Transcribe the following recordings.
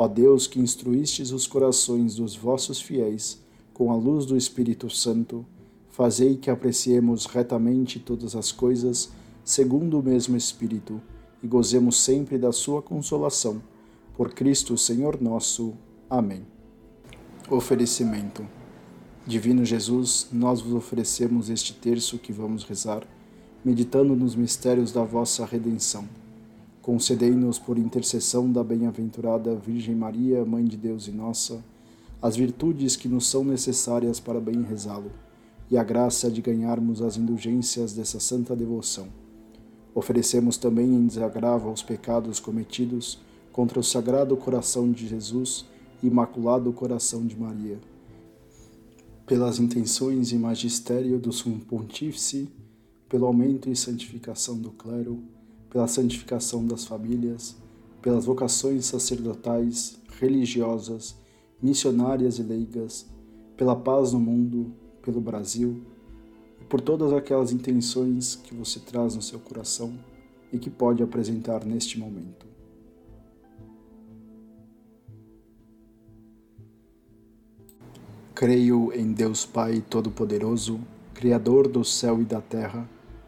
Ó Deus, que instruístes os corações dos vossos fiéis com a luz do Espírito Santo, fazei que apreciemos retamente todas as coisas segundo o mesmo Espírito e gozemos sempre da sua consolação. Por Cristo, Senhor nosso. Amém. Oferecimento. Divino Jesus, nós vos oferecemos este terço que vamos rezar, meditando nos mistérios da vossa redenção Concedei-nos, por intercessão da bem-aventurada Virgem Maria, Mãe de Deus e nossa, as virtudes que nos são necessárias para bem rezá-lo, e a graça de ganharmos as indulgências dessa santa devoção. Oferecemos também em desagravo aos pecados cometidos contra o Sagrado Coração de Jesus e Imaculado Coração de Maria. Pelas intenções e magistério do Sumo Pontífice, pelo aumento e santificação do clero, pela santificação das famílias, pelas vocações sacerdotais, religiosas, missionárias e leigas, pela paz no mundo, pelo Brasil e por todas aquelas intenções que você traz no seu coração e que pode apresentar neste momento. Creio em Deus Pai Todo-Poderoso, Criador do céu e da terra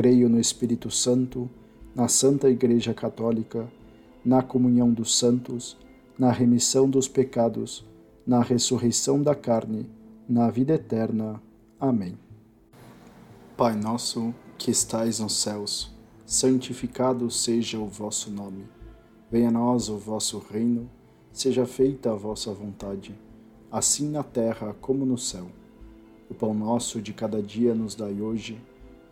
Creio no Espírito Santo, na Santa Igreja Católica, na comunhão dos santos, na remissão dos pecados, na ressurreição da carne, na vida eterna. Amém. Pai nosso, que estais nos céus, santificado seja o vosso nome. Venha a nós o vosso reino, seja feita a vossa vontade, assim na terra como no céu. O pão nosso de cada dia nos dai hoje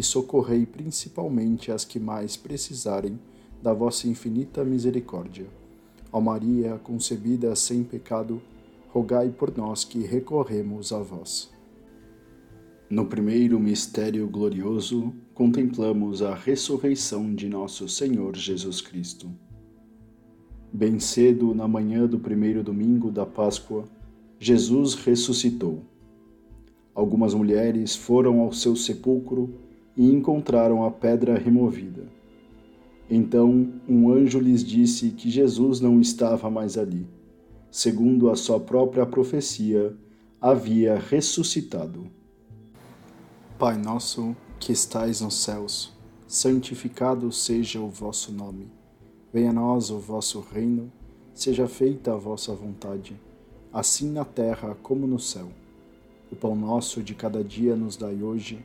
e socorrei principalmente as que mais precisarem da vossa infinita misericórdia. Ó Maria, concebida sem pecado, rogai por nós que recorremos a vós. No primeiro mistério glorioso, contemplamos a ressurreição de nosso Senhor Jesus Cristo. Bem cedo, na manhã do primeiro domingo da Páscoa, Jesus ressuscitou. Algumas mulheres foram ao seu sepulcro e encontraram a pedra removida. Então um anjo lhes disse que Jesus não estava mais ali. Segundo a sua própria profecia, havia ressuscitado. Pai nosso, que estais nos céus, santificado seja o vosso nome. Venha a nós o vosso reino, seja feita a vossa vontade, assim na terra como no céu. O pão nosso de cada dia nos dai hoje,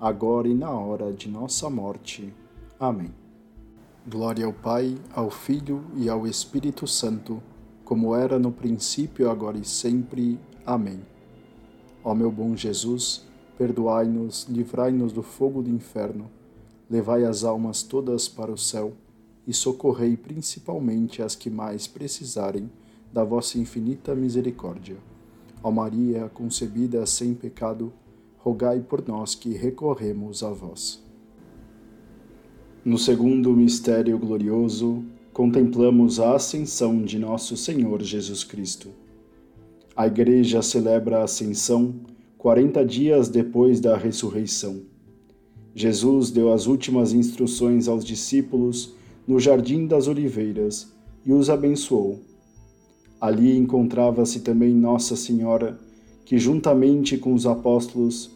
agora e na hora de nossa morte. Amém. Glória ao Pai, ao Filho e ao Espírito Santo, como era no princípio, agora e sempre. Amém. Ó meu bom Jesus, perdoai-nos, livrai-nos do fogo do inferno, levai as almas todas para o céu e socorrei principalmente as que mais precisarem da vossa infinita misericórdia. Ó Maria, concebida sem pecado, rogai por nós que recorremos a vós. No segundo mistério glorioso, contemplamos a ascensão de nosso Senhor Jesus Cristo. A Igreja celebra a ascensão 40 dias depois da ressurreição. Jesus deu as últimas instruções aos discípulos no Jardim das Oliveiras e os abençoou. Ali encontrava-se também Nossa Senhora, que juntamente com os apóstolos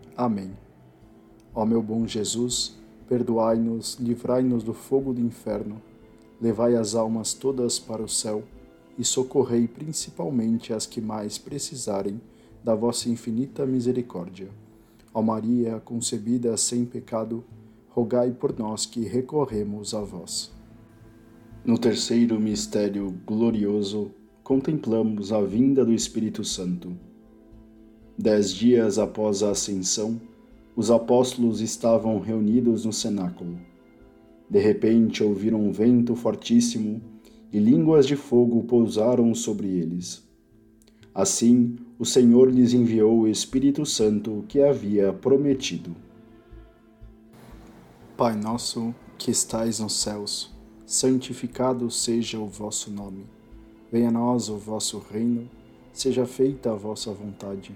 Amém. Ó meu bom Jesus, perdoai-nos, livrai-nos do fogo do inferno, levai as almas todas para o céu e socorrei principalmente as que mais precisarem da vossa infinita misericórdia. Ó Maria, concebida sem pecado, rogai por nós que recorremos a vós. No terceiro mistério glorioso, contemplamos a vinda do Espírito Santo. Dez dias após a ascensão, os apóstolos estavam reunidos no cenáculo. De repente ouviram um vento fortíssimo e línguas de fogo pousaram sobre eles. Assim, o Senhor lhes enviou o Espírito Santo que havia prometido. Pai nosso que estais nos céus, santificado seja o vosso nome. Venha a nós o vosso reino, seja feita a vossa vontade,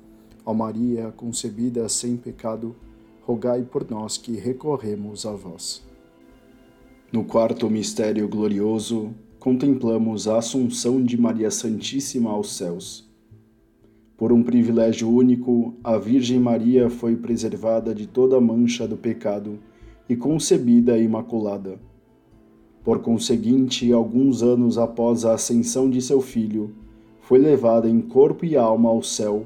Ó Maria, concebida sem pecado, rogai por nós que recorremos a vós. No quarto mistério glorioso, contemplamos a Assunção de Maria Santíssima aos céus. Por um privilégio único, a Virgem Maria foi preservada de toda mancha do pecado e concebida imaculada. Por conseguinte, alguns anos após a ascensão de seu filho, foi levada em corpo e alma ao céu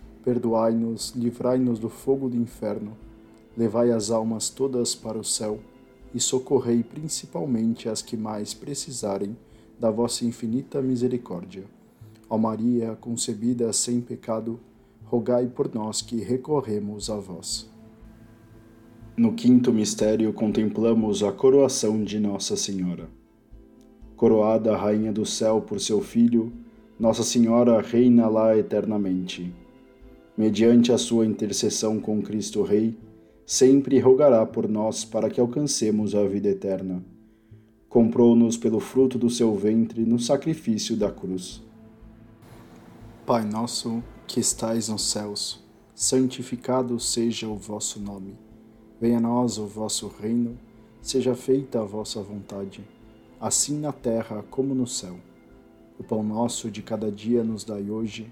perdoai-nos, livrai-nos do fogo do inferno, levai as almas todas para o céu e socorrei principalmente as que mais precisarem da vossa infinita misericórdia. Ó Maria, concebida sem pecado, rogai por nós que recorremos a vós. No quinto mistério, contemplamos a coroação de Nossa Senhora. Coroada Rainha do Céu por seu Filho, Nossa Senhora reina lá eternamente. Mediante a sua intercessão com Cristo Rei, sempre rogará por nós para que alcancemos a vida eterna. Comprou-nos pelo fruto do seu ventre no sacrifício da cruz. Pai nosso, que estais nos céus, santificado seja o vosso nome. Venha a nós o vosso reino, seja feita a vossa vontade, assim na terra como no céu. O pão nosso de cada dia nos dai hoje,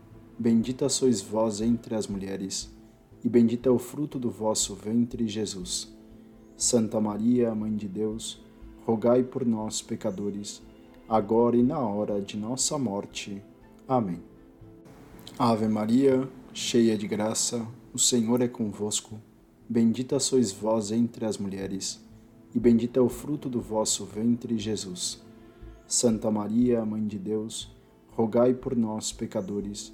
Bendita sois vós entre as mulheres, e bendito é o fruto do vosso ventre, Jesus. Santa Maria, Mãe de Deus, rogai por nós, pecadores, agora e na hora de nossa morte. Amém. Ave Maria, cheia de graça, o Senhor é convosco. Bendita sois vós entre as mulheres, e bendito é o fruto do vosso ventre, Jesus. Santa Maria, Mãe de Deus, rogai por nós, pecadores,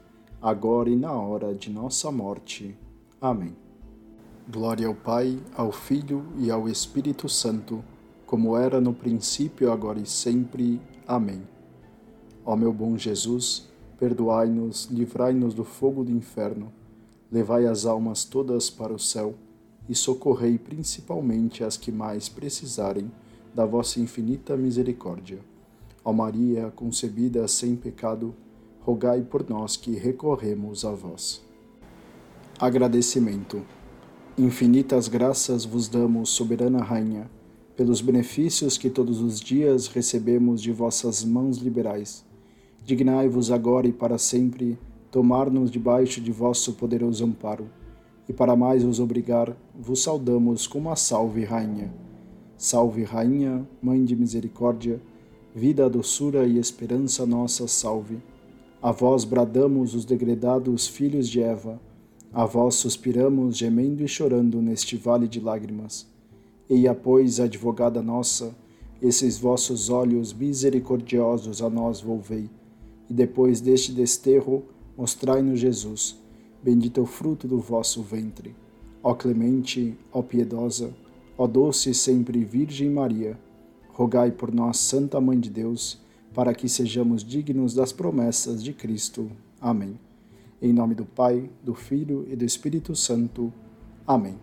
agora e na hora de nossa morte. Amém. Glória ao Pai, ao Filho e ao Espírito Santo, como era no princípio, agora e sempre. Amém. Ó meu bom Jesus, perdoai-nos, livrai-nos do fogo do inferno, levai as almas todas para o céu e socorrei principalmente as que mais precisarem da vossa infinita misericórdia. Ó Maria, concebida sem pecado, rogai por nós que recorremos a vós. Agradecimento. Infinitas graças vos damos, soberana Rainha, pelos benefícios que todos os dias recebemos de vossas mãos liberais. Dignai-vos agora e para sempre tomar-nos debaixo de vosso poderoso amparo e para mais vos obrigar, vos saudamos com uma salve, Rainha. Salve, Rainha, Mãe de Misericórdia, vida, doçura e esperança nossa, salve. A vós bradamos os degredados filhos de Eva, a vós suspiramos, gemendo e chorando neste vale de lágrimas. Eia, pois, advogada nossa, esses vossos olhos misericordiosos a nós volvei, e depois deste desterro, mostrai-nos Jesus bendito é o fruto do vosso ventre. Ó clemente, ó piedosa, ó doce sempre Virgem Maria, rogai por nós, Santa Mãe de Deus, para que sejamos dignos das promessas de Cristo. Amém. Em nome do Pai, do Filho e do Espírito Santo. Amém.